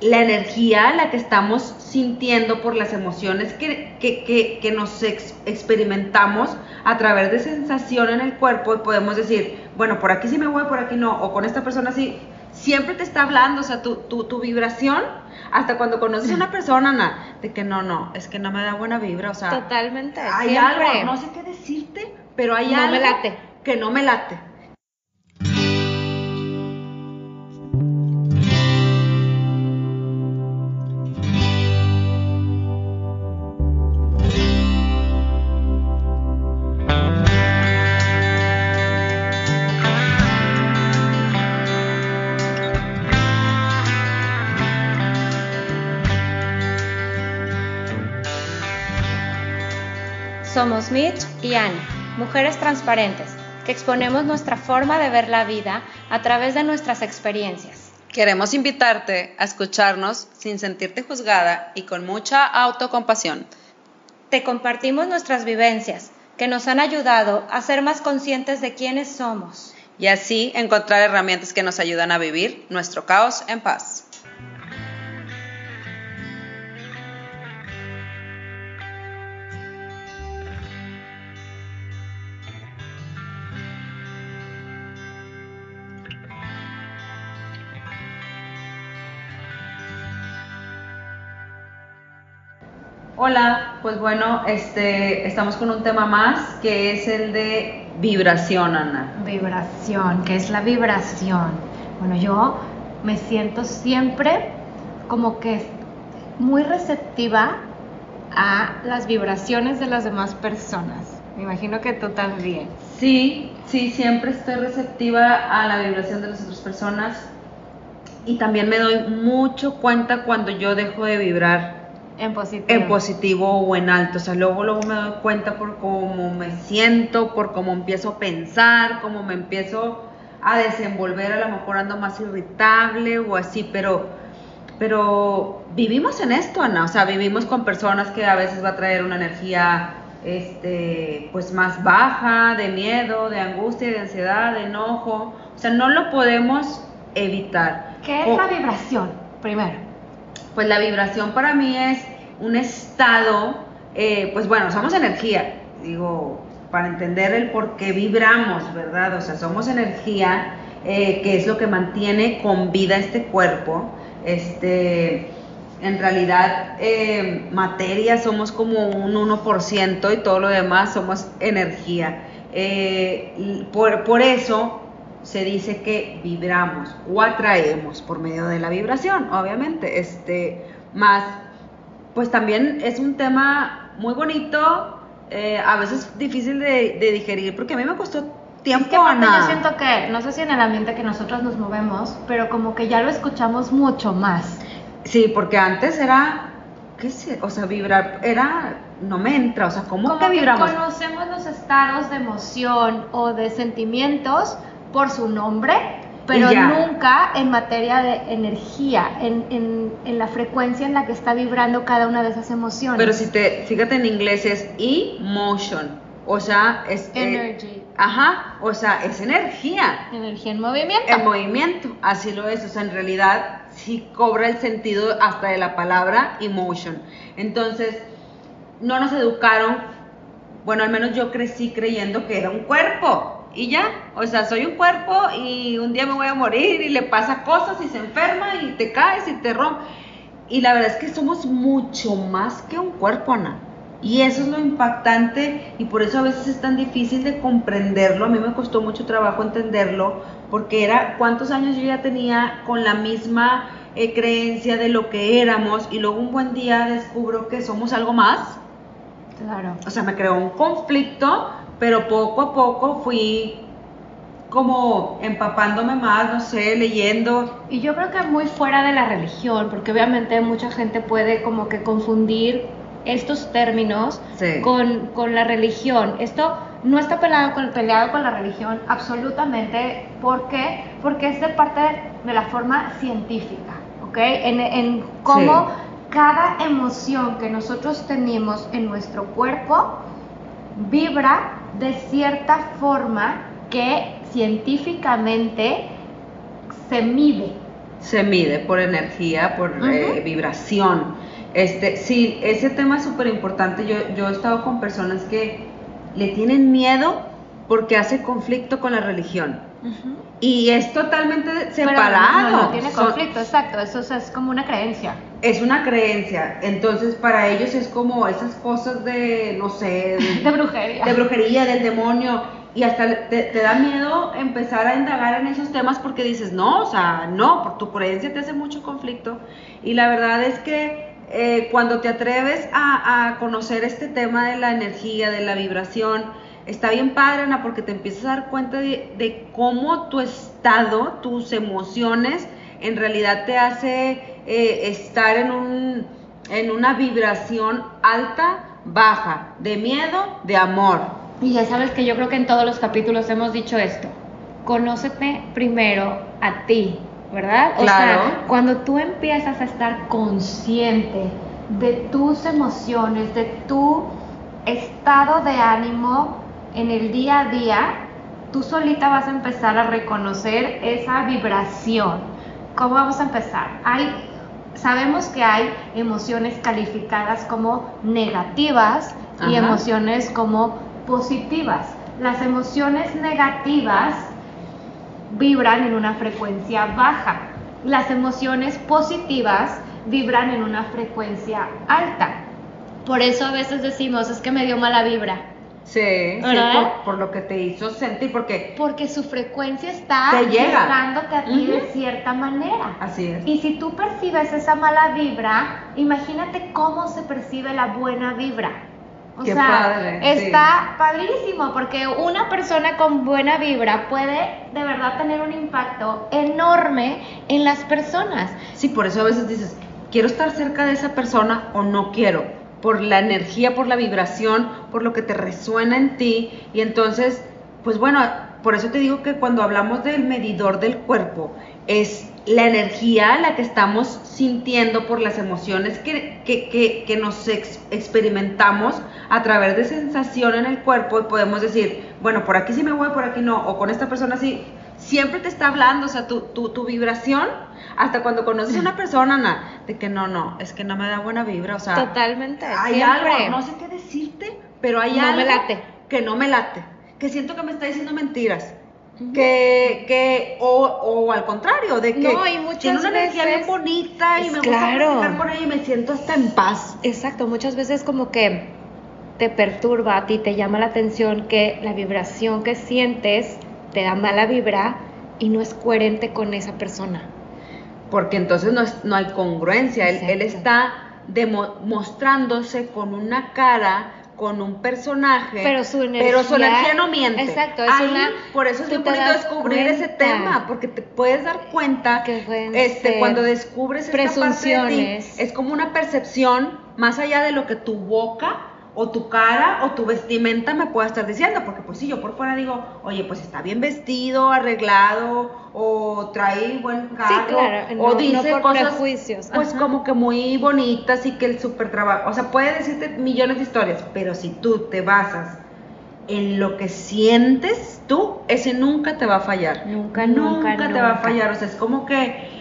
la energía, la que estamos sintiendo por las emociones que, que, que, nos experimentamos a través de sensación en el cuerpo y podemos decir, bueno, por aquí sí me voy, por aquí no, o con esta persona sí, siempre te está hablando, o sea, tu, tu, tu vibración, hasta cuando conoces a una persona, Ana, de que no, no, es que no me da buena vibra, o sea, totalmente. Hay algo, no sé qué decirte, pero hay algo que no me late. Somos Mitch y Annie, mujeres transparentes, que exponemos nuestra forma de ver la vida a través de nuestras experiencias. Queremos invitarte a escucharnos sin sentirte juzgada y con mucha autocompasión. Te compartimos nuestras vivencias, que nos han ayudado a ser más conscientes de quiénes somos. Y así encontrar herramientas que nos ayudan a vivir nuestro caos en paz. Hola, pues bueno, este, estamos con un tema más que es el de vibración, Ana. Vibración, ¿qué es la vibración? Bueno, yo me siento siempre como que muy receptiva a las vibraciones de las demás personas. Me imagino que tú también. Sí, sí, siempre estoy receptiva a la vibración de las otras personas y también me doy mucho cuenta cuando yo dejo de vibrar en positivo. En positivo o en alto. O sea, luego, luego me doy cuenta por cómo me siento, por cómo empiezo a pensar, cómo me empiezo a desenvolver. A lo mejor ando más irritable o así, pero, pero vivimos en esto, Ana. O sea, vivimos con personas que a veces va a traer una energía este, pues más baja, de miedo, de angustia, de ansiedad, de enojo. O sea, no lo podemos evitar. ¿Qué es la vibración? Primero. Pues la vibración para mí es un estado, eh, pues bueno, somos energía, digo, para entender el por qué vibramos, ¿verdad? O sea, somos energía, eh, que es lo que mantiene con vida este cuerpo. Este, en realidad, eh, materia somos como un 1% y todo lo demás somos energía. por, por eso se dice que vibramos o atraemos por medio de la vibración, obviamente. Este, más, pues también es un tema muy bonito, eh, a veces difícil de, digerir, porque a mí me costó tiempo. Es que yo siento que, no sé si en el ambiente que nosotros nos movemos, pero como que ya lo escuchamos mucho más. Sí, porque antes era, qué sé, o sea, vibrar, era, no me entra, o sea, ¿cómo como que vibramos? Que conocemos los estados de emoción o de sentimientos por su nombre, pero nunca en materia de energía, en, la frecuencia en la que está vibrando cada una de esas emociones. Pero si te, fíjate en inglés es emotion, o sea, es... Eh, Energy. ajá, o sea, es energía. Energía en movimiento. En movimiento, así lo es, o sea, en realidad sí cobra el sentido hasta de la palabra emotion. Entonces, no nos educaron, bueno, al menos yo crecí creyendo que era un cuerpo y ya, o sea, soy un cuerpo y un día me voy a morir y le pasa cosas y se enferma y te caes y te rompes. Y la verdad es que somos mucho más que un cuerpo, Ana. Y eso es lo impactante y por eso a veces es tan difícil de comprenderlo. A mí me costó mucho trabajo entenderlo porque era cuántos años yo ya tenía con la misma eh, creencia de lo que éramos y luego un buen día descubro que somos algo más. Claro. O sea, me creó un conflicto pero poco a poco fui como empapándome más, no sé, leyendo. Y yo creo que muy fuera de la religión, porque obviamente mucha gente puede como que confundir estos términos con, la religión. Esto no está peleado con, peleado con la religión absolutamente. ¿Por qué? Porque es de parte de la forma científica, ¿ok? En, en cómo cada emoción que nosotros tenemos en nuestro cuerpo vibra de cierta forma que científicamente se mide, Se mide por energía, por eh, vibración. Este, sí, ese tema es súper importante. Yo, yo he estado con personas que le tienen miedo porque hace conflicto con la religión. Y es totalmente separado. no, tiene conflicto, exacto. Eso es, como una creencia. Es una creencia. Entonces, para ellos es como esas cosas de, no sé. De, brujería. De brujería, del demonio. Y hasta te, da miedo empezar a indagar en esos temas porque dices, no, o sea, no, por tu creencia te hace mucho conflicto. Y la verdad es que eh, cuando te atreves a, a conocer este tema de la energía, de la vibración, está bien padre, Ana, porque te empiezas a dar cuenta de, cómo tu estado, tus emociones, en realidad te hace eh, estar en, un, en una vibración alta, baja, de miedo, de amor. Y ya sabes que yo creo que en todos los capítulos hemos dicho esto. Conócete primero a ti, ¿verdad? O sea, cuando tú empiezas a estar consciente de tus emociones, de tu estado de ánimo, en el día a día, tú solita vas a empezar a reconocer esa vibración. ¿Cómo vamos a empezar? Hay, sabemos que hay emociones calificadas como negativas y emociones como positivas. Las emociones negativas vibran en una frecuencia baja. Las emociones positivas vibran en una frecuencia alta. Por eso a veces decimos, es que me dio mala vibra. Sí, por, lo que te hizo sentir, porque... Porque su frecuencia está llegándote a ti de cierta manera. Así es. Y si tú percibes esa mala vibra, imagínate cómo se percibe la buena vibra. O sea, padre, está padrísimo porque una persona con buena vibra puede de verdad tener un impacto enorme en las personas. Sí, por eso a veces dices, quiero estar cerca de esa persona o no quiero por la energía, por la vibración, por lo que te resuena en ti. Y entonces, pues bueno, por eso te digo que cuando hablamos del medidor del cuerpo, es la energía la que estamos sintiendo por las emociones que, que, que, nos experimentamos a través de sensación en el cuerpo y podemos decir, bueno, por aquí sí me voy, por aquí no, o con esta persona sí, siempre te está hablando, o sea, tu, tu, tu vibración hasta cuando conoces a una persona, Ana, de que no, no, es que no me da buena vibra, o sea. Totalmente. Hay algo, no sé qué decirte, pero hay algo late. que no me late, que siento que me está diciendo mentiras. Que, que o, o, al contrario, de que no, y muchas tiene una energía bien bonita y me gusta estar por ahí y me siento hasta en paz. Exacto, muchas veces como que te perturba a ti, te llama la atención que la vibración que sientes te da mala vibra y no es coherente con esa persona porque entonces no, no hay congruencia. Él, está demostrándose con una cara, con un personaje, pero su energía, no miente. Exacto, por eso es muy bonito descubrir ese tema, porque te puedes dar cuenta que este, cuando descubres esta parte de ti, es como una percepción más allá de lo que tu boca o tu cara o tu vestimenta me pueda estar diciendo, porque pues sí, yo por fuera digo, oye, pues está bien vestido, arreglado, o trae buen carro, o dice cosas pues como que muy bonitas y que el súper trabajo, o sea, puede decirte millones de historias, pero si tú te basas en lo que sientes tú, ese nunca te va a fallar. Nunca, nunca, nunca te va a fallar, o sea, es como que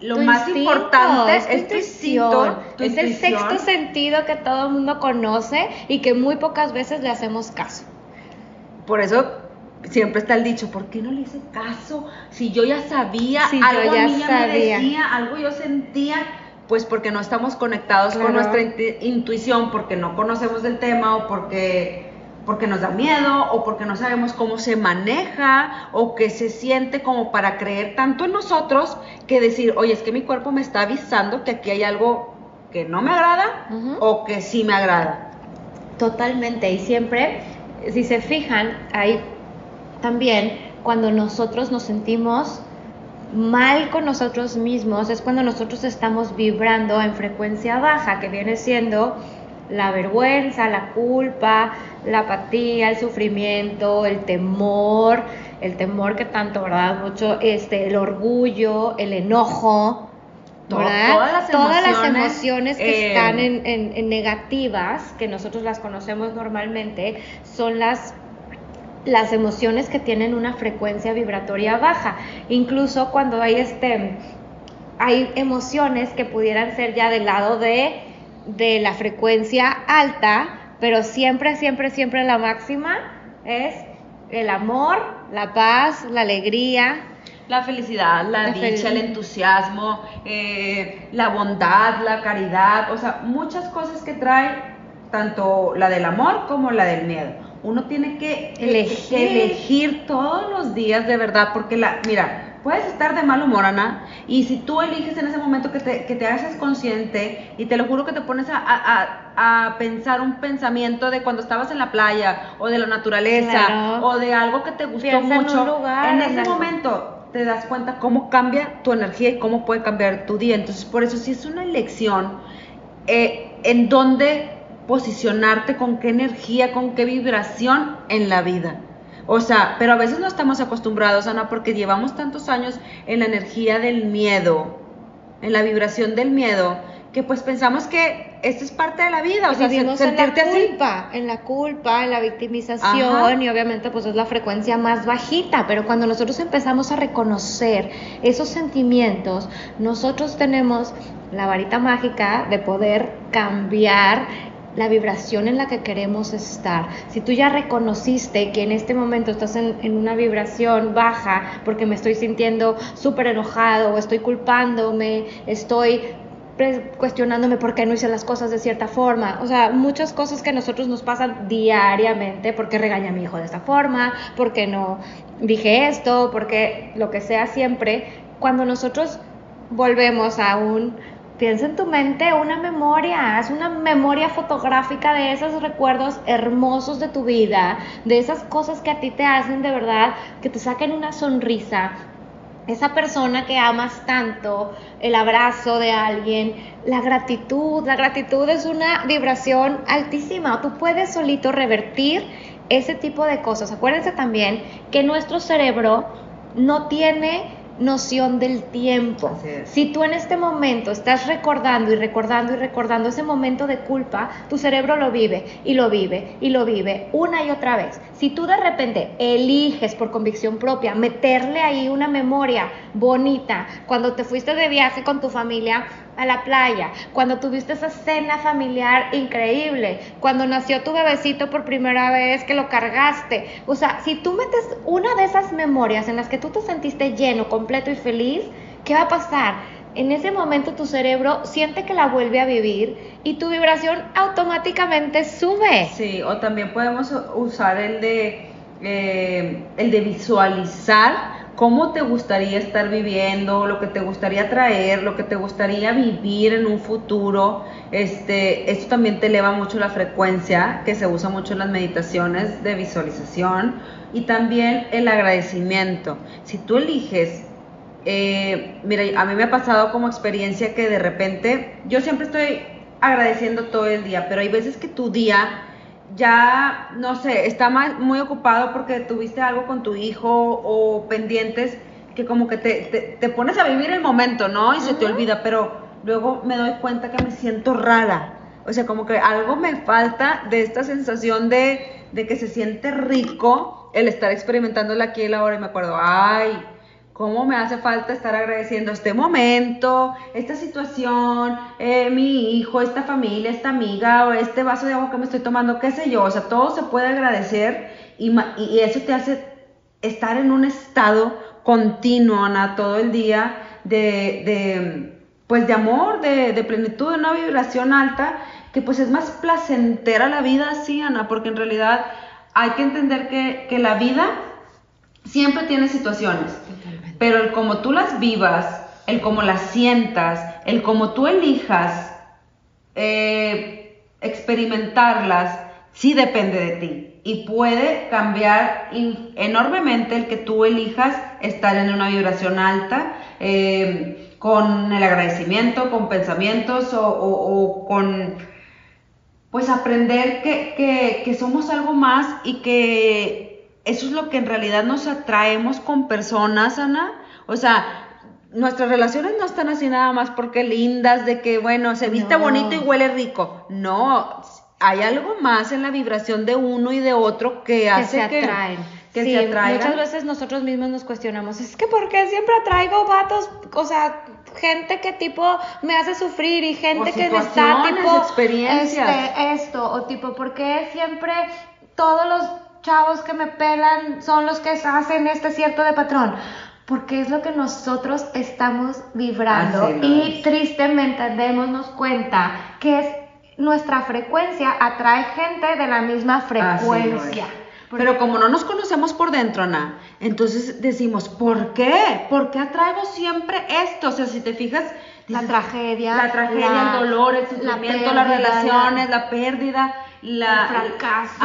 lo más importante es, tu instinto, es el sexto sentido que todo el mundo conoce y que muy pocas veces le hacemos caso. Por eso siempre está el dicho, ¿por qué no le hice caso? Si yo ya sabía, algo a mí ya me decía, algo yo sentía, pues porque no estamos conectados con nuestra intuición, porque no conocemos del tema o porque porque nos da miedo o porque no sabemos cómo se maneja o que se siente como para creer tanto en nosotros que decir, oye, es que mi cuerpo me está avisando que aquí hay algo que no me agrada o que sí me agrada. Totalmente, y siempre, si se fijan, hay también cuando nosotros nos sentimos mal con nosotros mismos, es cuando nosotros estamos vibrando en frecuencia baja, que viene siendo la vergüenza, la culpa, la apatía, el sufrimiento, el temor, el temor que tanto, ¿verdad? Mucho, este, el orgullo, el enojo, ¿verdad? Todas las emociones, que están en, en, negativas, que nosotros las conocemos normalmente, son las las emociones que tienen una frecuencia vibratoria baja. Incluso cuando hay este hay emociones que pudieran ser ya del lado de, de la frecuencia alta, pero siempre, siempre, siempre la máxima es el amor, la paz, la alegría. La felicidad, la, dicha, el entusiasmo, eh, la bondad, la caridad, o sea, muchas cosas que trae tanto la del amor como la del miedo. Uno tiene que elegir, elegir todos los días de verdad, porque la, mira, puedes estar de mal humor, Ana, y si tú eliges en ese momento que te, que te haces consciente y te lo juro que te pones a, pensar un pensamiento de cuando estabas en la playa o de la naturaleza o de algo que te gustó mucho, en, ese momento te das cuenta cómo cambia tu energía y cómo puede cambiar tu día. Entonces, por eso si es una elección eh, en dónde posicionarte, con qué energía, con qué vibración en la vida. O sea, pero a veces no estamos acostumbrados, Ana, porque llevamos tantos años en la energía del miedo, en la vibración del miedo, que pues pensamos que esto es parte de la vida, o sea, sentirte en la culpa, en la culpa, en la victimización y obviamente pues es la frecuencia más bajita, pero cuando nosotros empezamos a reconocer esos sentimientos, nosotros tenemos la varita mágica de poder cambiar la vibración en la que queremos estar. Si tú ya reconociste que en este momento estás en, una vibración baja porque me estoy sintiendo súper enojado o estoy culpándome, estoy cuestionándome por qué no hice las cosas de cierta forma. O sea, muchas cosas que a nosotros nos pasan diariamente, porque regaña a mi hijo de esta forma, porque no dije esto, porque lo que sea siempre, cuando nosotros volvemos a un Piensa en tu mente una memoria, haz una memoria fotográfica de esos recuerdos hermosos de tu vida, de esas cosas que a ti te hacen de verdad, que te saquen una sonrisa, esa persona que amas tanto, el abrazo de alguien, la gratitud. La gratitud es una vibración altísima. Tú puedes solito revertir ese tipo de cosas. Acuérdense también que nuestro cerebro no tiene noción del tiempo. Si tú en este momento estás recordando y recordando y recordando ese momento de culpa, tu cerebro lo vive y lo vive y lo vive una y otra vez. Si tú de repente eliges por convicción propia meterle ahí una memoria bonita cuando te fuiste de viaje con tu familia a la playa, cuando tuviste esa cena familiar increíble, cuando nació tu bebecito por primera vez que lo cargaste. O sea, si tú metes una de esas memorias en las que tú te sentiste lleno, completo y feliz, ¿qué va a pasar? En ese momento tu cerebro siente que la vuelve a vivir y tu vibración automáticamente sube. Sí, o también podemos usar el de, eh, el de visualizar cómo te gustaría estar viviendo, lo que te gustaría traer, lo que te gustaría vivir en un futuro. Este, esto también te eleva mucho la frecuencia, que se usa mucho en las meditaciones de visualización, y también el agradecimiento. Si tú eliges, eh, mira, a mí me ha pasado como experiencia que de repente, yo siempre estoy agradeciendo todo el día, pero hay veces que tu día ya, no sé, está más, muy ocupado porque tuviste algo con tu hijo o pendientes que como que te, te, pones a vivir el momento, ¿no? Y se te olvida, pero luego me doy cuenta que me siento rara. O sea, como que algo me falta de esta sensación de, de que se siente rico el estar experimentando aquí y ahora y me acuerdo, ay, cómo me hace falta estar agradeciendo este momento, esta situación, eh, mi hijo, esta familia, esta amiga o este vaso de agua que me estoy tomando, qué sé yo, o sea, todo se puede agradecer y, eso te hace estar en un estado continuo, Ana, todo el día de, pues de amor, de, plenitud, de una vibración alta, que pues es más placentera la vida así, Ana, porque en realidad hay que entender que la vida siempre tiene situaciones. Pero el como tú las vivas, el cómo las sientas, el cómo tú elijas eh, experimentarlas, sí depende de ti. Y puede cambiar enormemente el que tú elijas estar en una vibración alta, eh, con el agradecimiento, con pensamientos o, con, pues aprender que, que somos algo más y que eso es lo que en realidad nos atraemos con personas, Ana. O sea, nuestras relaciones no están así nada más porque lindas, de que, bueno, se viste bonito y huele rico. No, hay algo más en la vibración de uno y de otro que, hace que... Se atraen. que se atraigan. Muchas veces nosotros mismos nos cuestionamos, es que ¿por qué siempre atraigo vatos? O sea, gente que tipo me hace sufrir y gente que me está tipo experiencias. Este, esto o tipo, ¿por qué siempre todos los chavos que me pelan son los que hacen este cierto de patrón? porque es lo que nosotros estamos vibrando y tristemente démonos cuenta que es nuestra frecuencia atrae gente de la misma frecuencia. Pero como no nos conocemos por dentro, Ana, entonces decimos, ¿por qué? ¿Por qué atraigo siempre esto? O sea, si te fijas, la tragedia, la tragedia, el dolor, el sufrimiento, las relaciones, la, pérdida, la, el fracaso,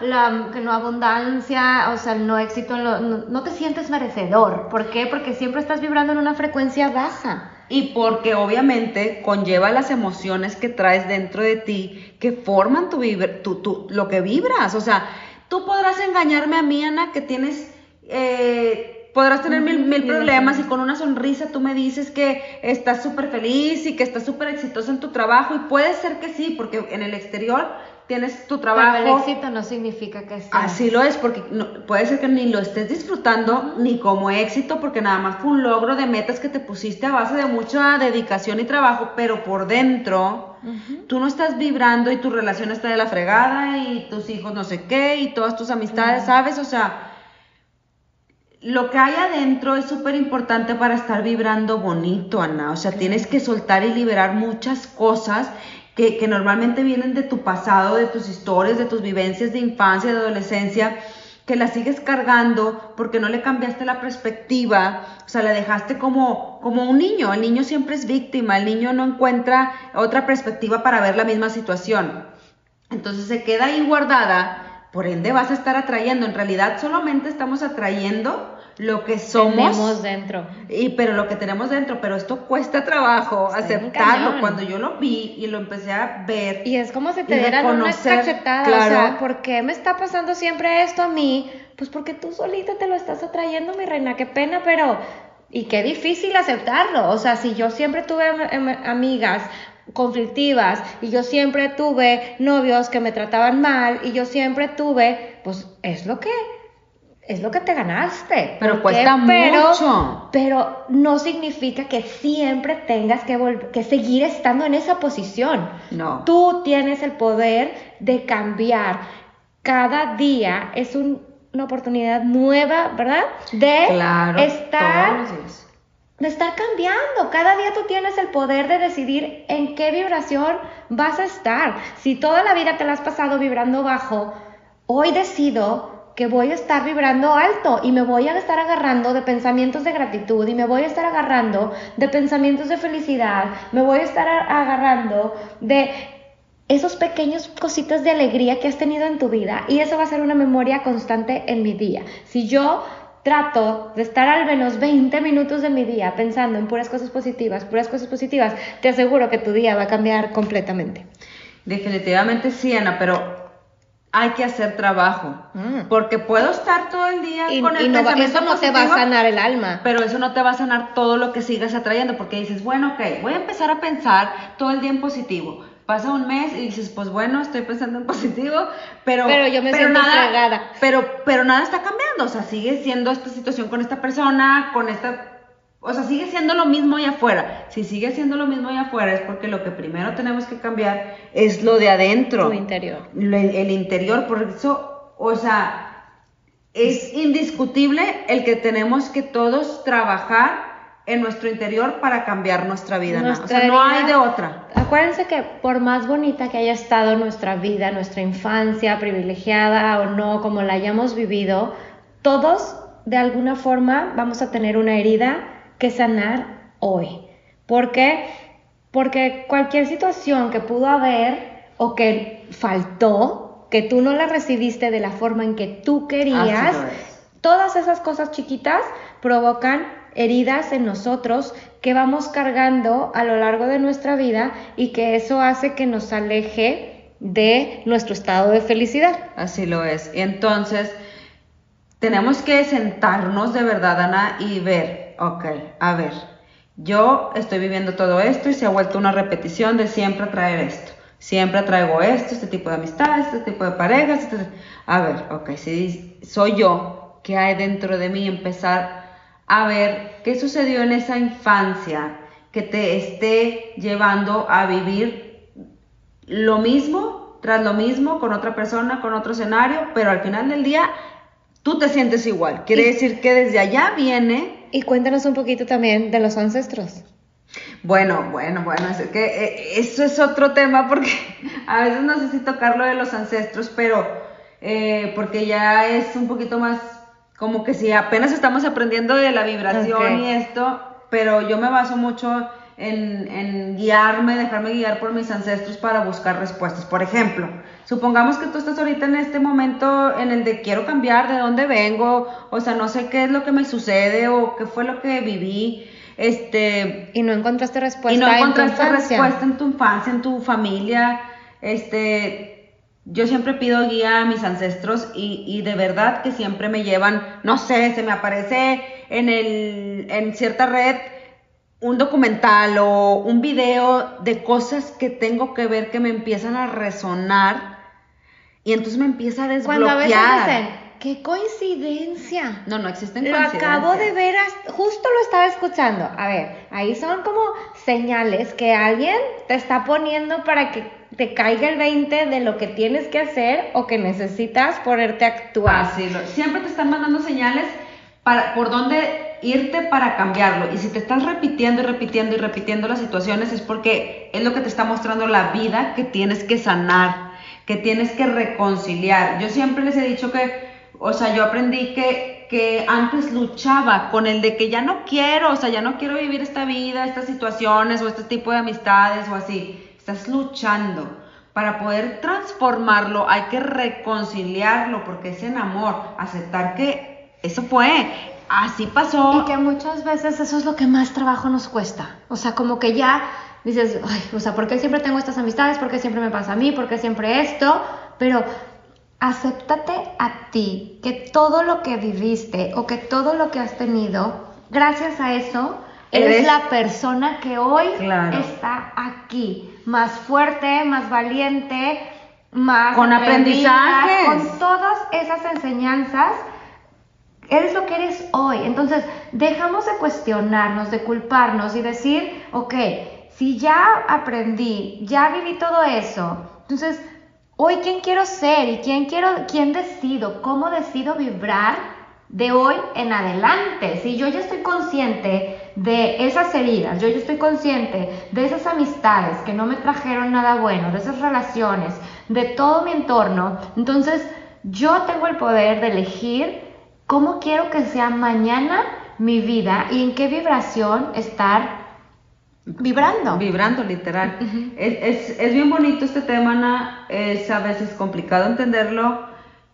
la que no abundancia, o sea, el no éxito, no, no te sientes merecedor. ¿Por qué? Porque siempre estás vibrando en una frecuencia baja y porque obviamente conlleva las emociones que traes dentro de ti que forman tu, tu, tu, lo que vibras. O sea, Tú podrás engañarme a mí, Ana, que tienes, eh, podrás tener mil, mil problemas y con una sonrisa tú me dices que estás súper feliz y que estás súper exitosa en tu trabajo y puede ser que sí, porque en el exterior tienes tu trabajo. Pero el éxito no significa que sea. Así lo es, porque puede ser que ni lo estés disfrutando ni como éxito, porque nada más fue un logro de metas que te pusiste a base de mucha dedicación y trabajo, pero por dentro tú no estás vibrando y tu relación está de la fregada y tus hijos no sé qué y todas tus amistades, ¿sabes? O sea, lo que hay adentro es súper importante para estar vibrando bonito, Ana. O sea, tienes que soltar y liberar muchas cosas que, normalmente vienen de tu pasado, de tus historias, de tus vivencias de infancia, de adolescencia, que la sigues cargando porque no le cambiaste la perspectiva, o sea, la dejaste como, como un niño. El niño siempre es víctima, el niño no encuentra otra perspectiva para ver la misma situación. Entonces se queda ahí guardada, por ende vas a estar atrayendo. En realidad solamente estamos atrayendo lo que somos. Tenemos dentro. Y, pero lo que tenemos dentro, pero esto cuesta trabajo aceptarlo. Cuando yo lo vi y lo empecé a ver. Y es como si te dieran una cachetada. Claro. O sea, ¿por qué me está pasando siempre esto a mí? Pues porque tú solita te lo estás atrayendo, mi reina. Qué pena, pero. Y qué difícil aceptarlo. O sea, si yo siempre tuve amigas conflictivas y yo siempre tuve novios que me trataban mal y yo siempre tuve, pues es lo que es lo que te ganaste. Pero cuesta mucho. Pero no significa que siempre tengas que, que seguir estando en esa posición. No. Tú tienes el poder de cambiar. Cada día es una oportunidad nueva, ¿verdad? De estar de estar cambiando. Cada día tú tienes el poder de decidir en qué vibración vas a estar. Si toda la vida te la has pasado vibrando bajo, hoy decido que voy a estar vibrando alto y me voy a estar agarrando de pensamientos de gratitud y me voy a estar agarrando de pensamientos de felicidad, me voy a estar agarrando de esos pequeños cositas de alegría que has tenido en tu vida y eso va a ser una memoria constante en mi día. Si yo trato de estar al menos 20 minutos de mi día pensando en puras cosas positivas, puras cosas positivas, te aseguro que tu día va a cambiar completamente. Definitivamente sí, Ana, pero hay que hacer trabajo. Mm. Porque puedo estar todo el día con el y no, Eso no te va a sanar el alma. Pero eso no te va a sanar todo lo que sigas atrayendo. Porque dices, bueno, ok, voy a empezar a pensar todo el día en positivo. Pasa un mes y dices, pues bueno, estoy pensando en positivo, pero, pero yo me siento nada, Pero, pero nada está cambiando. O sea, sigue siendo esta situación con esta persona, con esta o sea, sigue siendo lo mismo allá afuera. Si sigue siendo lo mismo allá afuera es porque lo que primero tenemos que cambiar es lo de adentro. Tu interior. el interior, por eso, o sea, es indiscutible el que tenemos que todos trabajar en nuestro interior para cambiar nuestra vida. ¿no? O sea, no hay de otra. Acuérdense que por más bonita que haya estado nuestra vida, nuestra infancia, privilegiada o no, como la hayamos vivido, todos de alguna forma vamos a tener una herida que sanar hoy. ¿Por qué? Porque cualquier situación que pudo haber o que faltó, que tú no la recibiste de la forma en que tú querías, todas esas cosas chiquitas provocan heridas en nosotros que vamos cargando a lo largo de nuestra vida y que eso hace que nos aleje de nuestro estado de felicidad. Así lo es. Entonces tenemos que sentarnos de verdad, Ana, y ver ok, a ver, yo estoy viviendo todo esto y se ha vuelto una repetición de siempre traer esto. Siempre traigo esto, este tipo de amistades, este tipo de parejas. Este... A ver, ok, si soy yo, que hay dentro de mí, empezar a ver qué sucedió en esa infancia que te esté llevando a vivir lo mismo, tras lo mismo, con otra persona, con otro escenario, pero al final del día tú te sientes igual. Quiere decir que desde allá viene... Y cuéntanos un poquito también de los ancestros. Bueno, bueno, bueno, es que eh, eso es otro tema porque a veces no sé si tocar lo de los ancestros, pero eh, porque ya es un poquito más como que si apenas estamos aprendiendo de la vibración y esto, pero yo me baso mucho en, en, guiarme, dejarme guiar por mis ancestros para buscar respuestas. Por ejemplo, supongamos que tú estás ahorita en este momento en el de quiero cambiar, de dónde vengo, o sea, no sé qué es lo que me sucede o qué fue lo que viví. Este, y no encontraste respuesta y no encontraste respuesta en tu infancia, en tu familia, este, yo siempre pido guía a mis ancestros y, de verdad que siempre me llevan, no sé, se me aparece en, el, en cierta red un documental o un video de cosas que tengo que ver que me empiezan a resonar y entonces me empieza a desbloquear. Cuando a veces dicen, qué coincidencia. No, no existen Lo acabo de ver, justo lo estaba escuchando. A ver, ahí son como señales que alguien te está poniendo para que te caiga el 20 de lo que tienes que hacer o que necesitas ponerte a actuar. Así, siempre te están mandando señales por dónde irte para cambiarlo. Y si te estás repitiendo y repitiendo y repitiendo las situaciones es porque es lo que te está mostrando la vida que tienes que sanar, que tienes que reconciliar. Yo siempre les he dicho que, o sea, yo aprendí que, que antes luchaba con el de que ya no quiero, o sea, ya no quiero vivir esta vida, estas situaciones o este tipo de amistades o así estás luchando. Para poder transformarlo hay que reconciliarlo porque es en amor, aceptar que eso fue, así pasó. Y que muchas veces eso es lo que más trabajo nos cuesta. O sea, como que ya dices, ay, o sea, ¿por qué siempre tengo estas amistades? ¿Por qué siempre me pasa a mí? ¿Por qué siempre esto? Pero acéptate a ti, que todo lo que viviste o que todo lo que has tenido, gracias a eso, Eres, la persona que hoy está aquí, más fuerte, más valiente, más con aprendizaje, con todas esas enseñanzas. Eres lo que eres hoy. Entonces, dejamos de cuestionarnos, de culparnos y decir, ok, si ya aprendí, ya viví todo eso, entonces, hoy quién quiero ser y quién quiero, quién decido, cómo decido vibrar de hoy en adelante. Si yo ya estoy consciente de esas heridas, yo ya estoy consciente de esas amistades que no me trajeron nada bueno, de esas relaciones, de todo mi entorno, entonces yo tengo el poder de elegir cómo quiero que sea mañana mi vida y en qué vibración estar vibrando. Vibrando, literal. es, es, bien bonito este tema, Ana. Es a veces complicado entenderlo,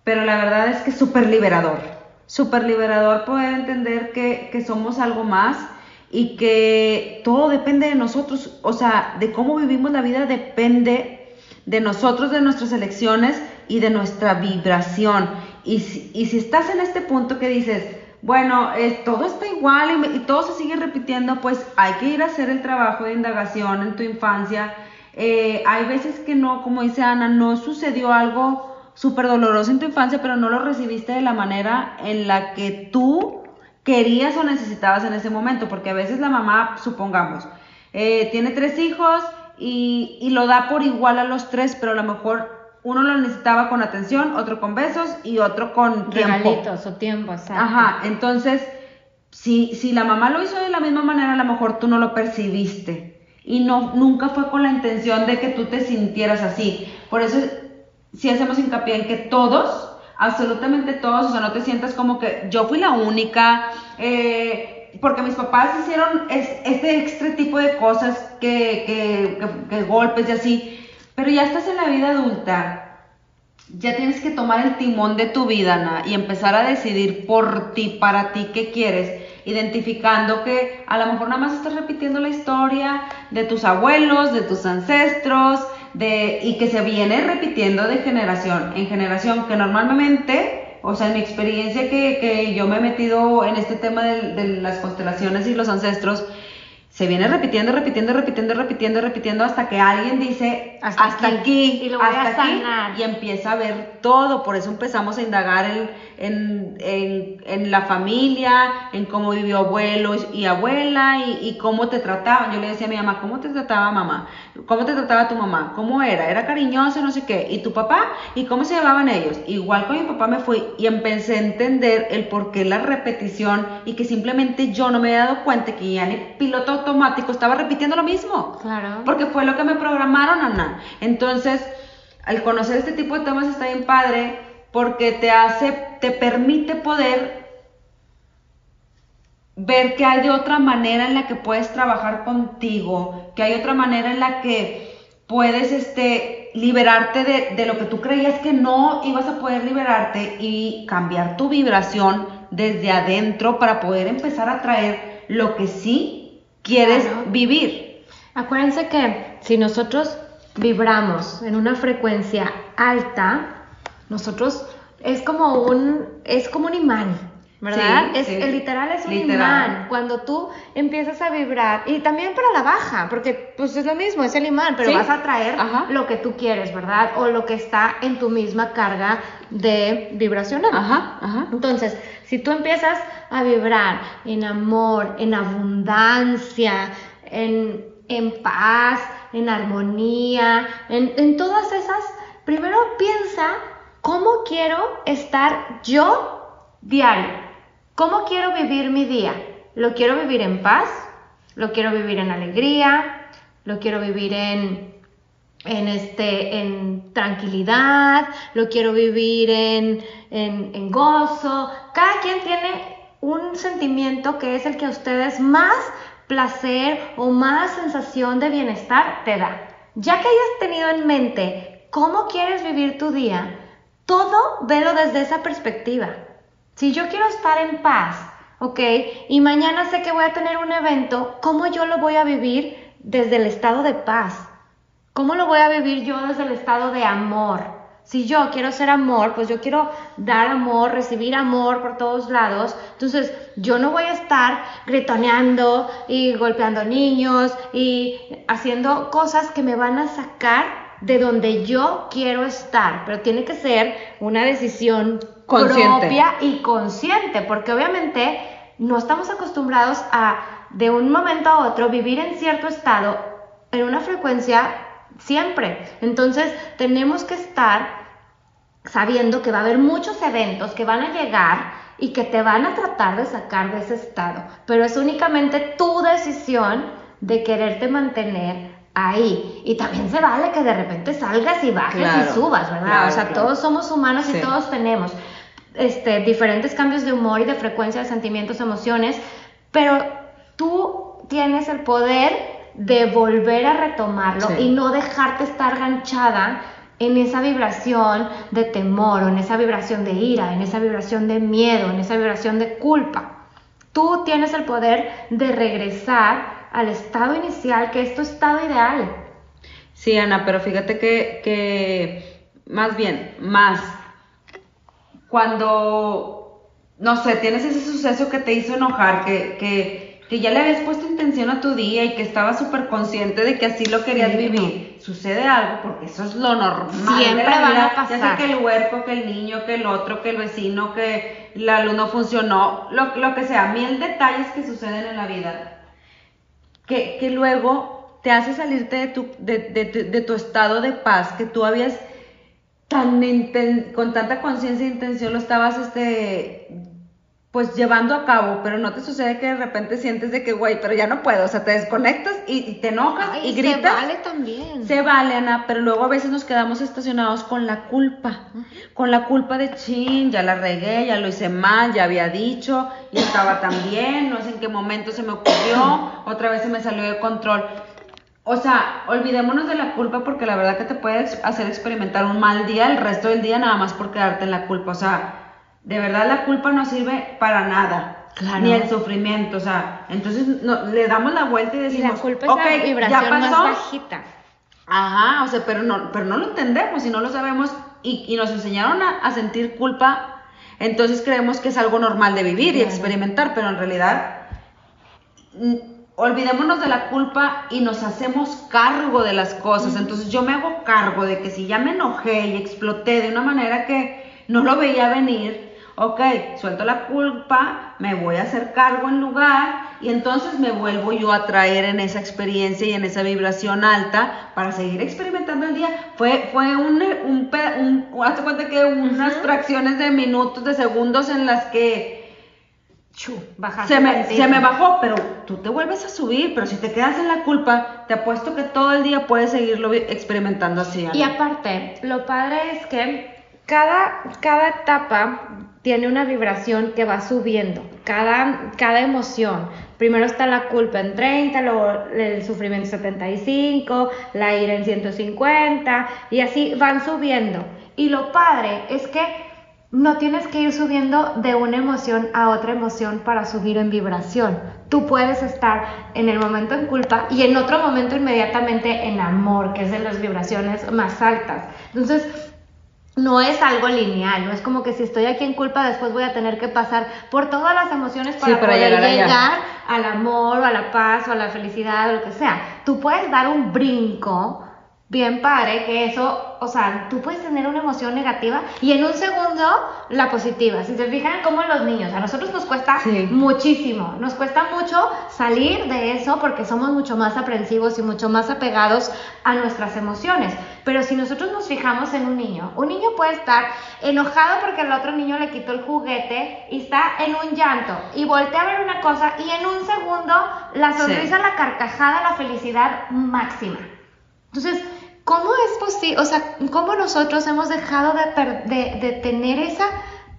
pero la verdad es que es súper liberador súper liberador poder entender que, que, somos algo más y que todo depende de nosotros, o sea, de cómo vivimos la vida depende de nosotros, de nuestras elecciones y de nuestra vibración. Y si, y estás en este punto que dices, bueno, todo está igual y, todo se sigue repitiendo, pues hay que ir a hacer el trabajo de indagación en tu infancia. Eh, hay veces que no, como dice Ana, no sucedió algo súper doloroso en tu infancia, pero no lo recibiste de la manera en la que tú querías o necesitabas en ese momento, porque a veces la mamá, supongamos, eh, tiene tres hijos y, y, lo da por igual a los tres, pero a lo mejor uno lo necesitaba con atención, otro con besos y otro con Regalitos tiempo. o tiempo, exacto. Ajá, entonces, si, si la mamá lo hizo de la misma manera, a lo mejor tú no lo percibiste. Y no, nunca fue con la intención de que tú te sintieras así. Por eso si hacemos hincapié en que todos, absolutamente todos, o sea, no te sientas como que yo fui la única, eh, porque mis papás hicieron este extra tipo de cosas que, que, golpes y así, pero ya estás en la vida adulta, ya tienes que tomar el timón de tu vida, Ana, y empezar a decidir por ti, para ti, qué quieres, identificando que a lo mejor nada más estás repitiendo la historia de tus abuelos, de tus ancestros, de, y que se viene repitiendo de generación en generación, que normalmente, o sea, en mi experiencia que, que yo me he metido en este tema de, de las constelaciones y los ancestros, se viene repitiendo, repitiendo, repitiendo, repitiendo, repitiendo hasta que alguien dice hasta, aquí, y lo voy a sanar. y empieza a ver todo. Por eso empezamos a indagar en, en, la familia, en cómo vivió abuelos y abuela y, cómo te trataban. Yo le decía a mi mamá, ¿cómo te trataba mamá? ¿Cómo te trataba tu mamá? ¿Cómo era? ¿Era cariñoso? No sé qué. ¿Y tu papá? ¿Y cómo se llevaban ellos? Igual con mi papá me fui y empecé a entender el por qué la repetición y que simplemente yo no me había dado cuenta que ya en el piloto automático estaba repitiendo lo mismo. Claro. Porque fue lo que me programaron, Ana. Entonces, al conocer este tipo de temas está bien padre porque te hace, te permite poder ver que hay de otra manera en la que puedes trabajar contigo, que hay otra manera en la que puedes este, liberarte de, de, lo que tú creías que no ibas a poder liberarte y cambiar tu vibración desde adentro para poder empezar a traer lo que sí quieres vivir. Acuérdense que si nosotros vibramos en una frecuencia alta, nosotros es como un, es como un imán. ¿Verdad? es, El literal es un imán. Cuando tú empiezas a vibrar, y también para la baja, porque pues es lo mismo, es el imán, pero vas a traer lo que tú quieres, ¿verdad? O lo que está en tu misma carga de vibracional. Ajá, ajá. Entonces, si tú empiezas a vibrar en amor, en abundancia, en, en paz, en armonía, en, en todas esas, primero piensa cómo quiero estar yo diario. ¿Cómo quiero vivir mi día? ¿Lo quiero vivir en paz? ¿Lo quiero vivir en alegría? ¿Lo quiero vivir en, en, este, en tranquilidad? ¿Lo quiero vivir en, en, en gozo? Cada quien tiene un sentimiento que es el que a ustedes más placer o más sensación de bienestar te da. Ya que hayas tenido en mente cómo quieres vivir tu día, todo velo desde esa perspectiva. Si yo quiero estar en paz, ¿ok? Y mañana sé que voy a tener un evento, ¿cómo yo lo voy a vivir desde el estado de paz? ¿Cómo lo voy a vivir yo desde el estado de amor? Si yo quiero ser amor, pues yo quiero dar amor, recibir amor por todos lados. Entonces, yo no voy a estar gritoneando y golpeando niños y haciendo cosas que me van a sacar de donde yo quiero estar. Pero tiene que ser una decisión propia y consciente, porque obviamente no estamos acostumbrados a de un momento a otro vivir en cierto estado en una frecuencia siempre. Entonces tenemos que estar sabiendo que va a haber muchos eventos que van a llegar y que te van a tratar de sacar de ese estado, pero es únicamente tu decisión de quererte mantener ahí. Y también se vale que de repente salgas y bajes y subas, ¿verdad? o sea, todos somos humanos y todos tenemos este, diferentes cambios de humor y de frecuencia de sentimientos, emociones, pero tú tienes el poder de volver a retomarlo y no dejarte estar ganchada en esa vibración de temor o en esa vibración de ira, en esa vibración de miedo, en esa vibración de culpa. Tú tienes el poder de regresar al estado inicial, que es tu estado ideal. Sí, Ana, pero fíjate que, que más bien, más cuando, no sé, tienes ese suceso que te hizo enojar, que, que, que ya le habías puesto intención a tu día y que estabas súper consciente de que así lo querías vivir, sucede algo, porque eso es lo normal. Siempre va a pasar. Ya sea que el huerco, que el niño, que el otro, que el vecino, que la luz no funcionó, lo, lo que sea, mil detalles que suceden en la vida, que, que luego te hace salirte de tu, de, de, de tu estado de paz que tú habías con tanta conciencia e intención lo estabas este pues llevando a cabo, pero no te sucede que de repente sientes de que, güey, pero ya no puedo, o sea, te desconectas y, te enojas y gritas. Se vale también. Se vale, Ana, pero luego a veces nos quedamos estacionados con la culpa, con la culpa de, chin, ya la regué, ya lo hice mal, ya había dicho, y estaba tan bien, no sé en qué momento se me ocurrió, otra vez se me salió de control. O sea, olvidémonos de la culpa porque la verdad que te puede hacer experimentar un mal día el resto del día nada más por quedarte en la culpa. O sea, de verdad la culpa no sirve para nada. Claro. Ni el sufrimiento, o sea, entonces le damos la vuelta y decimos, y la culpa es la vibración más bajita. Ajá, o sea, pero no, pero no lo entendemos y no lo sabemos y, nos enseñaron a, sentir culpa, entonces creemos que es algo normal de vivir y experimentar, pero en realidad olvidémonos de la culpa y nos hacemos cargo de las cosas. Entonces yo me hago cargo de que si ya me enojé y exploté de una manera que no lo veía venir, ok, suelto la culpa, me voy a hacer cargo en lugar y entonces me vuelvo yo a traer en esa experiencia y en esa vibración alta para seguir experimentando el día. Fue, fue un, un, un, hazte cuenta que unas fracciones de minutos, de segundos en las que se, me, se me bajó, pero tú te vuelves a subir, pero si te quedas en la culpa, te apuesto que todo el día puedes seguirlo experimentando así. Y aparte, lo padre es que cada, cada etapa tiene una vibración que va subiendo, cada, cada emoción. Primero está la culpa en 30, luego el sufrimiento en 75, la ira en 150 y así van subiendo. Y lo padre es que no tienes que ir subiendo de una emoción a otra emoción para subir en vibración. Tú puedes estar en el momento en culpa y en otro momento inmediatamente en amor, que es de las vibraciones más altas. Entonces, no es algo lineal, no es como que si estoy aquí en culpa después voy a tener que pasar por todas las emociones para, poder llegar, al amor o a la paz o a la felicidad o lo que sea. Tú puedes dar un brinco bien padre, que eso, o sea, tú puedes tener una emoción negativa y en un segundo la positiva. Si se fijan como los niños, a nosotros nos cuesta muchísimo, nos cuesta mucho salir de eso porque somos mucho más aprensivos y mucho más apegados a nuestras emociones. Pero si nosotros nos fijamos en un niño, un niño puede estar enojado porque el otro niño le quitó el juguete y está en un llanto y voltea a ver una cosa y en un segundo la sonrisa, la carcajada, la felicidad máxima. Entonces, ¿cómo es posible, o sea, cómo nosotros hemos dejado de, de, tener esa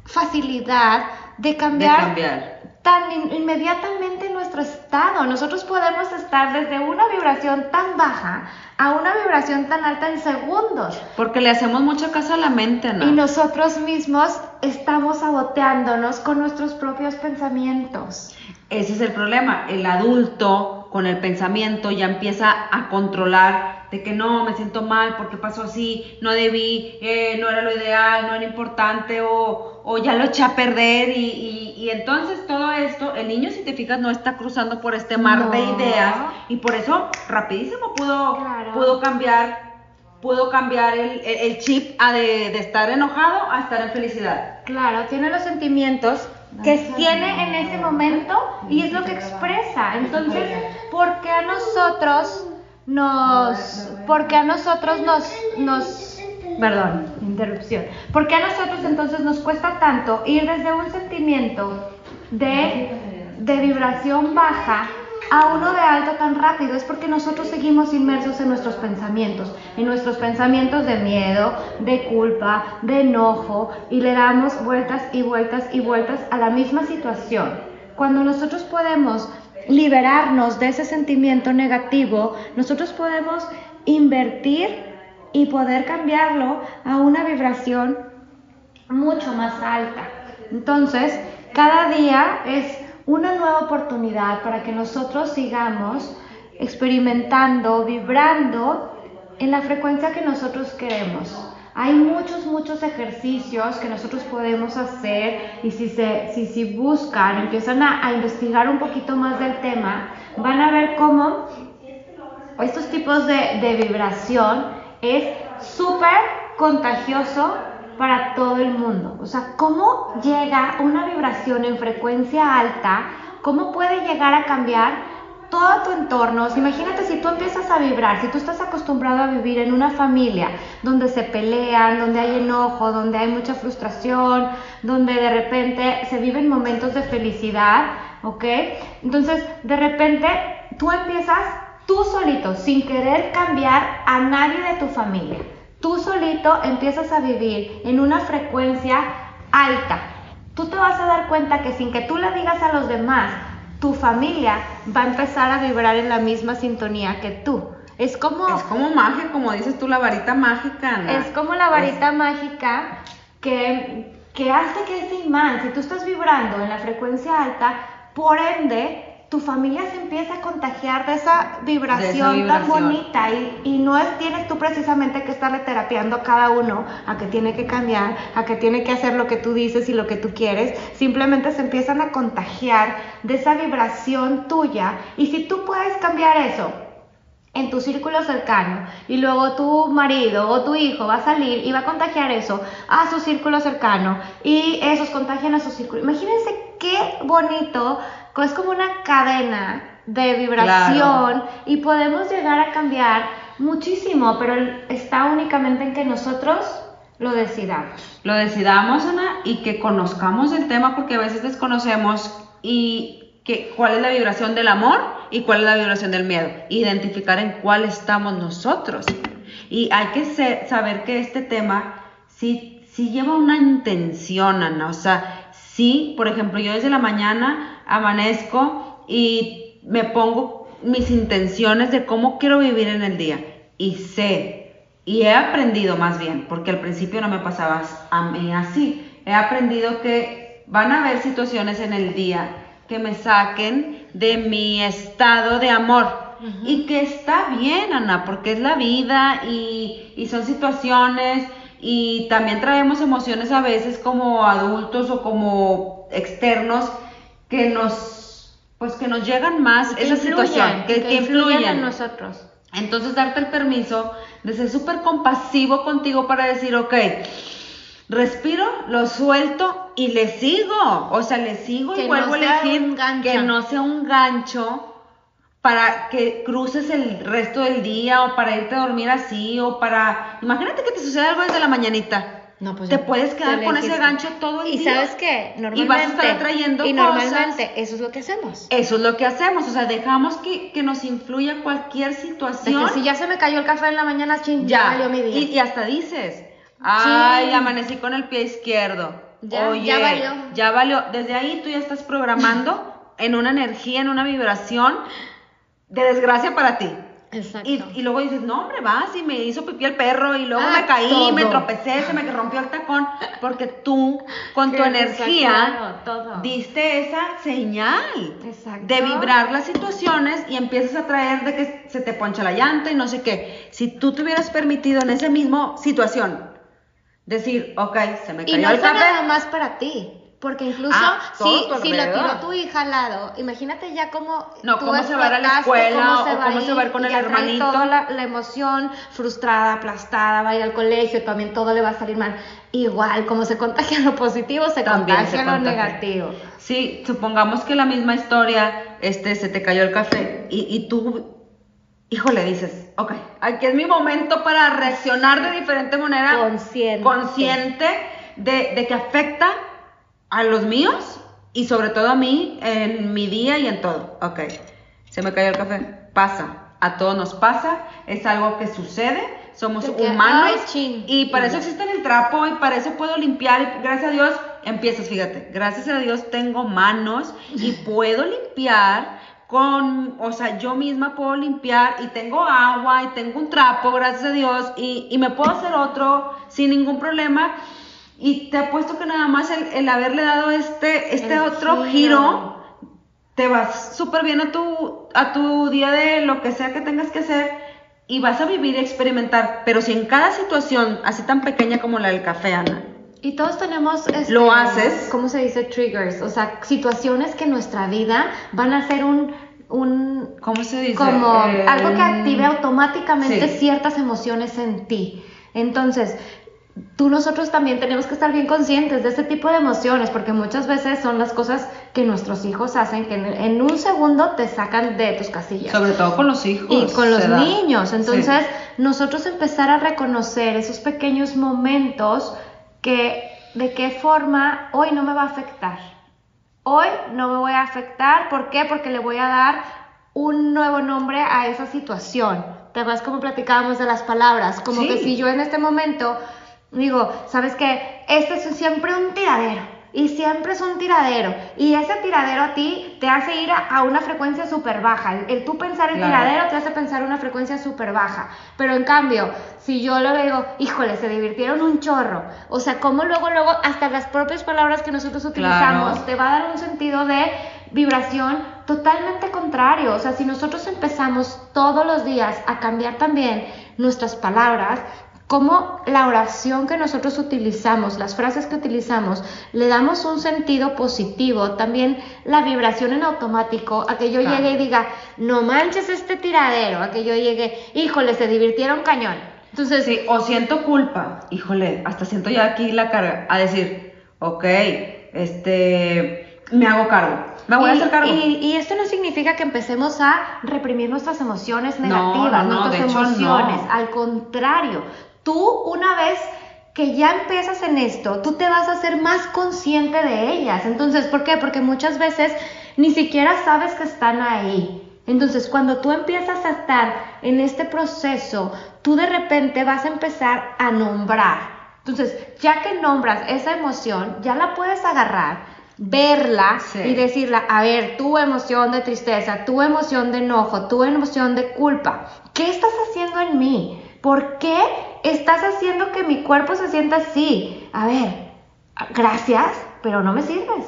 facilidad de cambiar, tan inmediatamente nuestro estado? Nosotros podemos estar desde una vibración tan baja a una vibración tan alta en segundos. Porque le hacemos mucho caso a la mente, ¿no? Y nosotros mismos estamos saboteándonos con nuestros propios pensamientos. Ese es el problema. El adulto con el pensamiento ya empieza a controlar de que no, me siento mal porque pasó así, no debí, eh, no era lo ideal, no era importante o, o ya lo eché a perder y, y, entonces todo esto, el niño si te fijas no está cruzando por este mar de ideas y por eso rapidísimo pudo, pudo cambiar pudo cambiar el, el, chip a de, de, estar enojado a estar en felicidad. Claro, tiene los sentimientos que tiene en ese momento y es lo que expresa. Entonces, ¿por qué a nosotros nos, porque a nosotros nos, nos, perdón, interrupción, porque a nosotros entonces nos cuesta tanto ir desde un sentimiento de, de vibración baja a uno de alto tan rápido es porque nosotros seguimos inmersos en nuestros pensamientos, en nuestros pensamientos de miedo, de culpa, de enojo y le damos vueltas y vueltas y vueltas a la misma situación. Cuando nosotros podemos liberarnos de ese sentimiento negativo, nosotros podemos invertir y poder cambiarlo a una vibración mucho más alta. Entonces, cada día es una nueva oportunidad para que nosotros sigamos experimentando, vibrando en la frecuencia que nosotros queremos. Hay muchos, muchos ejercicios que nosotros podemos hacer y si, se, si, buscan, empiezan a, investigar un poquito más del tema, van a ver cómo estos tipos de, de vibración es súper contagioso para todo el mundo. O sea, cómo llega una vibración en frecuencia alta, cómo puede llegar a cambiar todo tu entorno, imagínate si tú empiezas a vibrar, si tú estás acostumbrado a vivir en una familia donde se pelean, donde hay enojo, donde hay mucha frustración, donde de repente se viven momentos de felicidad, ¿ok? Entonces, de repente tú empiezas tú solito, sin querer cambiar a nadie de tu familia. Tú solito empiezas a vivir en una frecuencia alta. Tú te vas a dar cuenta que sin que tú le digas a los demás, tu familia va a empezar a vibrar en la misma sintonía que tú. Es como... Es como magia, como dices tú, la varita mágica. Es como la varita mágica que, que hace que ese imán, si tú estás vibrando en la frecuencia alta, por ende, tu familia se empieza a contagiar de esa vibración, tan bonita y, y, no es, tienes tú precisamente que estarle terapiando a cada uno a que tiene que cambiar, a que tiene que hacer lo que tú dices y lo que tú quieres, simplemente se empiezan a contagiar de esa vibración tuya. Y si tú puedes cambiar eso, en tu círculo cercano y luego tu marido o tu hijo va a salir y va a contagiar eso a su círculo cercano y esos contagian a su círculo. Imagínense qué bonito, es como una cadena de vibración y podemos llegar a cambiar muchísimo, pero está únicamente en que nosotros lo decidamos. Lo decidamos, Ana, y que conozcamos el tema porque a veces desconocemos y que, cuál es la vibración del amor y cuál es la vibración del miedo. Identificar en cuál estamos nosotros. Y hay que saber que este tema sí, sí lleva una intención, Ana. O sea, sí, por ejemplo, yo desde la mañana amanezco y me pongo mis intenciones de cómo quiero vivir en el día. Y sé, y he aprendido más bien, porque al principio no me pasaba a mí así. He aprendido que van a haber situaciones en el día que me saquen de mi estado de amor. Y que está bien, Ana, porque es la vida y, y son situaciones y también traemos emociones a veces como adultos o como externos que nos pues que nos llegan más esa situación que, que, influyen en nosotros. Entonces darte el permiso de ser súper compasivo contigo para decir ok respiro, lo suelto y le sigo. O sea, le sigo y vuelvo a elegir que no sea un gancho para que cruces el resto del día o para irte a dormir así o para... Imagínate que te sucede algo desde la mañanita. No, pues te puedes quedar con ese gancho todo el día. Y sabes qué, normalmente. Y vas a estar atrayendo y normalmente eso es lo que hacemos. Eso es lo que hacemos. O sea, dejamos que, que nos influya cualquier situación. si ya se me cayó el café en la mañana, ching, ya, valió mi día. y hasta dices, Ay, amanecí con el pie izquierdo. Ya, Oye, ya valió. Ya valió. Desde ahí tú ya estás programando en una energía, en una vibración de desgracia para ti. Exacto. Y, luego dices, no, hombre, vas y me hizo pipí el perro y luego ah, me caí, me tropecé, se me rompió el tacón, porque tú con tu energía diste esa señal de vibrar las situaciones y empiezas a traer de que se te poncha la llanta y no sé qué. Si tú te hubieras permitido en esa misma situación decir, ok, se me cayó y no el café. nada más para ti. Porque incluso ah, si, si lo tiró tu hija al lado, imagínate ya cómo. No, cómo se va a la escuela o cómo se va a ir con el hermanito. Toda la, la, emoción frustrada, aplastada, va a ir al colegio, también todo le va a salir mal. Igual, como se contagia lo positivo, se contagia lo negativo. Sí, supongamos que la misma historia, este, se te cayó el café y, y tú híjole, dices, ok, aquí es mi momento para reaccionar de diferente manera. Consciente. Consciente de, que afecta a los míos y sobre todo a mí en mi día y en todo. Ok, se me cayó el café. Pasa, a todos nos pasa, es algo que sucede, somos humanos y para eso existe el trapo y para eso puedo limpiar y gracias a Dios empiezas, fíjate, gracias a Dios tengo manos y puedo limpiar con, o sea, yo misma puedo limpiar y tengo agua y tengo un trapo, gracias a Dios, y, me puedo hacer otro sin ningún problema. Y te apuesto que nada más el, haberle dado este, este otro giro, te vas súper bien a tu, a tu día de lo que sea que tengas que hacer y vas a vivir y experimentar. Pero si en cada situación, así tan pequeña como la del café, Ana, y todos tenemos, este, lo haces, ¿cómo se dice? Triggers, o sea, situaciones que en nuestra vida van a ser un, un ¿cómo se dice? Como eh, algo que active automáticamente ciertas emociones en ti. Entonces, tú nosotros también tenemos que estar bien conscientes de este tipo de emociones, porque muchas veces son las cosas que nuestros hijos hacen que en, un segundo te sacan de tus casillas. Sobre todo con los hijos. Y con los niños. Entonces, nosotros empezar a reconocer esos pequeños momentos que de qué forma hoy no me va a afectar. Hoy no me voy a afectar, ¿por qué? Porque le voy a dar un nuevo nombre a esa situación. ¿Te acuerdas como platicábamos de las palabras? Como que si yo en este momento digo, ¿sabes qué? Este es siempre un tiradero y siempre es un tiradero. Y ese tiradero a ti te hace ir a, una frecuencia súper baja. El, tú pensar en tiradero te hace pensar una frecuencia súper baja. Pero en cambio, si yo lo digo, híjole, se divirtieron un chorro. O sea, como luego, luego, hasta las propias palabras que nosotros utilizamos, te va a dar un sentido de vibración totalmente contrario. O sea, si nosotros empezamos todos los días a cambiar también nuestras palabras, como la oración que nosotros utilizamos, las frases que utilizamos, le damos un sentido positivo, también la vibración en automático, a que yo llegue y diga, no manches este tiradero, a que yo llegue, híjole, se divirtieron cañón. Entonces, sí, o siento culpa, híjole, hasta siento ya aquí la carga, a decir, ok, este, me hago cargo. Me voy y, a hacer cargo. Y, esto no significa que empecemos a reprimir nuestras emociones negativas, nuestras emociones. Al contrario, tú una vez que ya empiezas en esto, tú te vas a ser más consciente de ellas. Entonces, ¿por qué? Porque muchas veces ni siquiera sabes que están ahí. Entonces, cuando tú empiezas a estar en este proceso, tú de repente vas a empezar a nombrar. Entonces, ya que nombras esa emoción, ya la puedes agarrar verla y decirla, a ver, tu emoción de tristeza, tu emoción de enojo, tu emoción de culpa, ¿qué estás haciendo en mí? ¿Por qué estás haciendo que mi cuerpo se sienta así? A ver, gracias, pero no me sirves.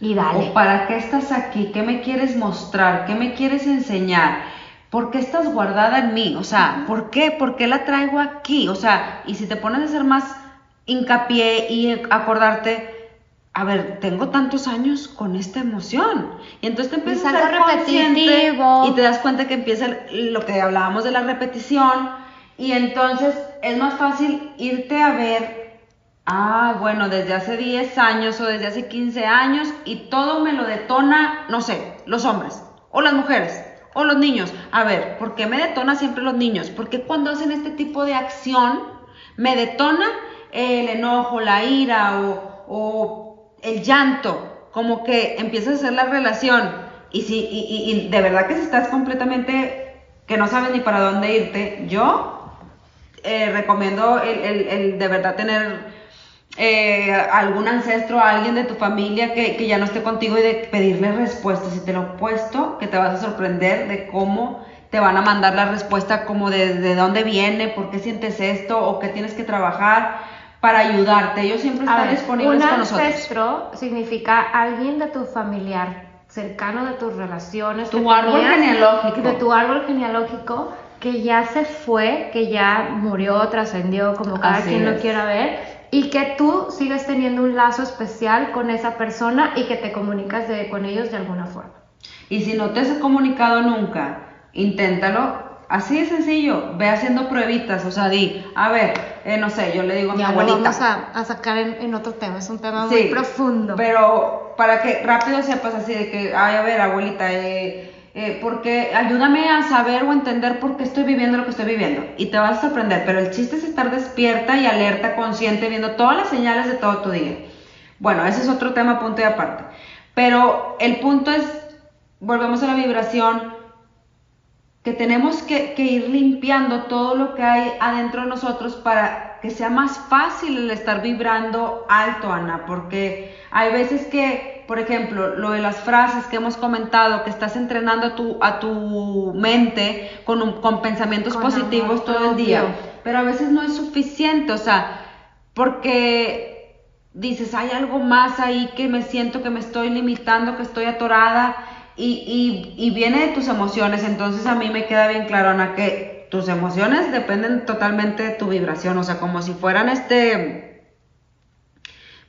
Y dale. para qué estás aquí? ¿Qué me quieres mostrar? ¿Qué me quieres enseñar? ¿Por qué estás guardada en mí? O sea, ¿por qué? ¿Por qué la traigo aquí? O sea, y si te pones a hacer más hincapié y acordarte, a ver, tengo tantos años con esta emoción. Y entonces te empiezas a ser repetitivo. y te das cuenta que empieza lo que hablábamos de la repetición. Y entonces es más fácil irte a ver, ah, bueno, desde hace 10 años o desde hace 15 años y todo me lo detona, no sé, los hombres o las mujeres o los niños. A ver, ¿por qué me detona siempre los niños? Porque cuando hacen este tipo de acción me detona el enojo, la ira o, o el llanto, como que empiezas a hacer la relación y, si, y, de verdad que si estás completamente que no sabes ni para dónde irte, yo eh, recomiendo el, de verdad tener eh, algún ancestro, alguien de tu familia que, ya no esté contigo y de pedirle respuestas. Y te lo he puesto, que te vas a sorprender de cómo te van a mandar la respuesta, como de, de dónde viene, por qué sientes esto o qué tienes que trabajar para ayudarte. Ellos siempre están disponibles con nosotros. Un ancestro significa alguien de tu familiar, cercano de tus relaciones. Tu árbol genealógico. De tu árbol genealógico que ya se fue, que ya murió, trascendió, como cada quien lo quiera ver, y que tú sigues teniendo un lazo especial con esa persona y que te comunicas de, con ellos de alguna forma. Y si no te has comunicado nunca, inténtalo Así de sencillo, ve haciendo pruebitas, o sea, di, a ver, eh, no sé, yo le digo a mi abuelita. Vamos a, sacar en, otro tema, es un tema muy profundo. Pero para que rápido sepas así de que, ay, a ver, abuelita, eh, eh, porque ayúdame a saber o entender por qué estoy viviendo lo que estoy viviendo. Y te vas a sorprender, pero el chiste es estar despierta y alerta, consciente, viendo todas las señales de todo tu día. Bueno, ese es otro tema, punto y aparte. Pero el punto es, volvemos a la vibración que tenemos que, ir limpiando todo lo que hay adentro de nosotros para que sea más fácil el estar vibrando alto, Ana, porque hay veces que, por ejemplo, lo de las frases que hemos comentado, que estás entrenando a tu, a tu mente con, con pensamientos positivos todo el día, pero a veces no es suficiente, o sea, porque dices, hay algo más ahí que me siento que me estoy limitando, que estoy atorada y, y, viene de tus emociones, entonces a mí me queda bien claro, Ana, que tus emociones dependen totalmente de tu vibración, o sea, como si fueran este,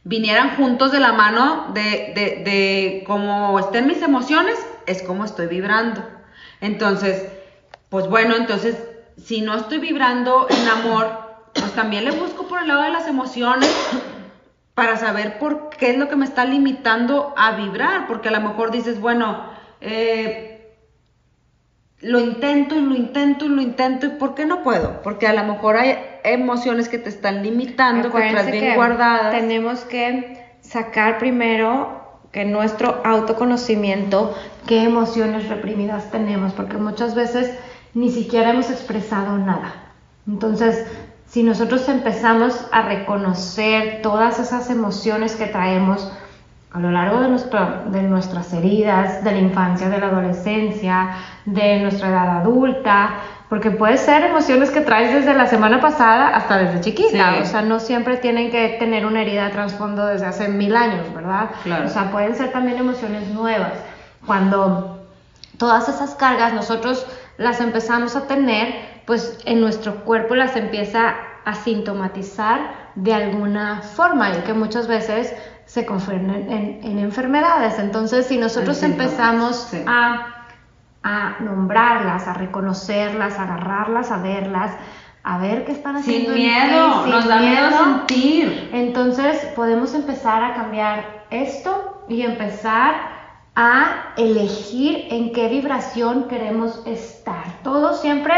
vinieran juntos de la mano de, de, de cómo estén mis emociones, es como estoy vibrando. Entonces, pues bueno, entonces, si no estoy vibrando en amor, pues también le busco por el lado de las emociones para saber por qué es lo que me está limitando a vibrar, porque a lo mejor dices, bueno, eh, lo intento y lo intento y lo intento y ¿por qué no puedo? Porque a lo mejor hay emociones que te están limitando, que traes bien guardadas. Tenemos que sacar primero que nuestro autoconocimiento, qué emociones reprimidas tenemos, porque muchas veces ni siquiera hemos expresado nada. Entonces, si nosotros empezamos a reconocer todas esas emociones que traemos, a lo largo de, de nuestras heridas, de la infancia, de la adolescencia, de nuestra edad adulta, porque puede ser emociones que traes desde la semana pasada hasta desde chiquita, o sea, no siempre tienen que tener una herida de trasfondo desde hace mil años, ¿verdad? Claro. O sea, pueden ser también emociones nuevas. cuando todas esas cargas nosotros las empezamos a tener, pues en nuestro cuerpo las empieza a sintomatizar de alguna forma y que muchas veces se confunden en, enfermedades. Entonces, si nosotros empezamos a, a, nombrarlas, a reconocerlas, a agarrarlas, a verlas, a ver qué están haciendo. Sin miedo, sin nos da miedo sentir. Entonces, podemos empezar a cambiar esto y empezar a elegir en qué vibración queremos estar. Todos siempre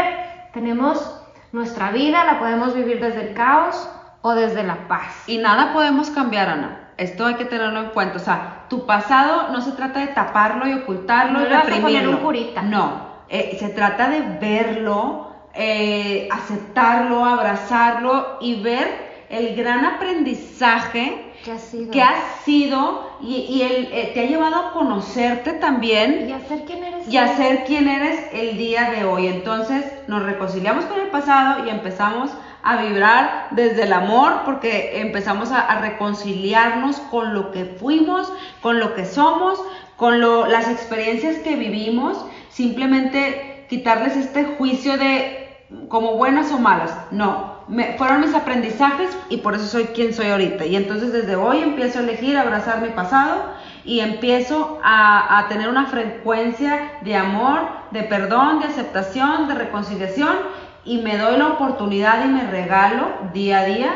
tenemos nuestra vida, la podemos vivir desde el caos o desde la paz. Y nada podemos cambiar, Ana. Esto hay que tenerlo en cuenta. O sea, tu pasado no se trata de taparlo y ocultarlo y reprimirlo. No, eh, se trata de verlo, eh, aceptarlo, abrazarlo y ver el gran aprendizaje que ha sido, que sido y, él eh, te ha llevado a conocerte también y a ser quien eres y a ser quien eres el día de hoy. Entonces nos reconciliamos con el pasado y empezamos a vibrar desde el amor porque empezamos a, reconciliarnos con lo que fuimos, con lo que somos, con las experiencias que vivimos, simplemente quitarles este juicio de como buenas o malas. No, fueron mis aprendizajes y por eso soy quien soy ahorita. Y entonces desde hoy empiezo a elegir abrazar mi pasado y empiezo a tener una frecuencia de amor, de perdón, de aceptación, de reconciliación y me doy la oportunidad y me regalo día a día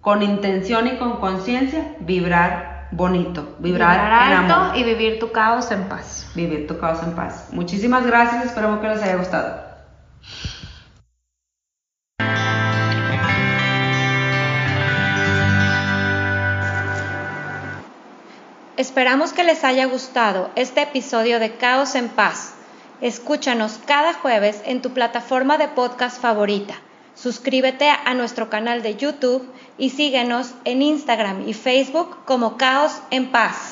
con intención y con conciencia vibrar bonito, vibrar, alto y vivir tu caos en paz. Vivir tu caos en paz. Muchísimas gracias, espero que les haya gustado. Esperamos que les haya gustado este episodio de Caos en Paz. Escúchanos cada jueves en tu plataforma de podcast favorita. Suscríbete a nuestro canal de YouTube y síguenos en Instagram y Facebook como Caos en Paz.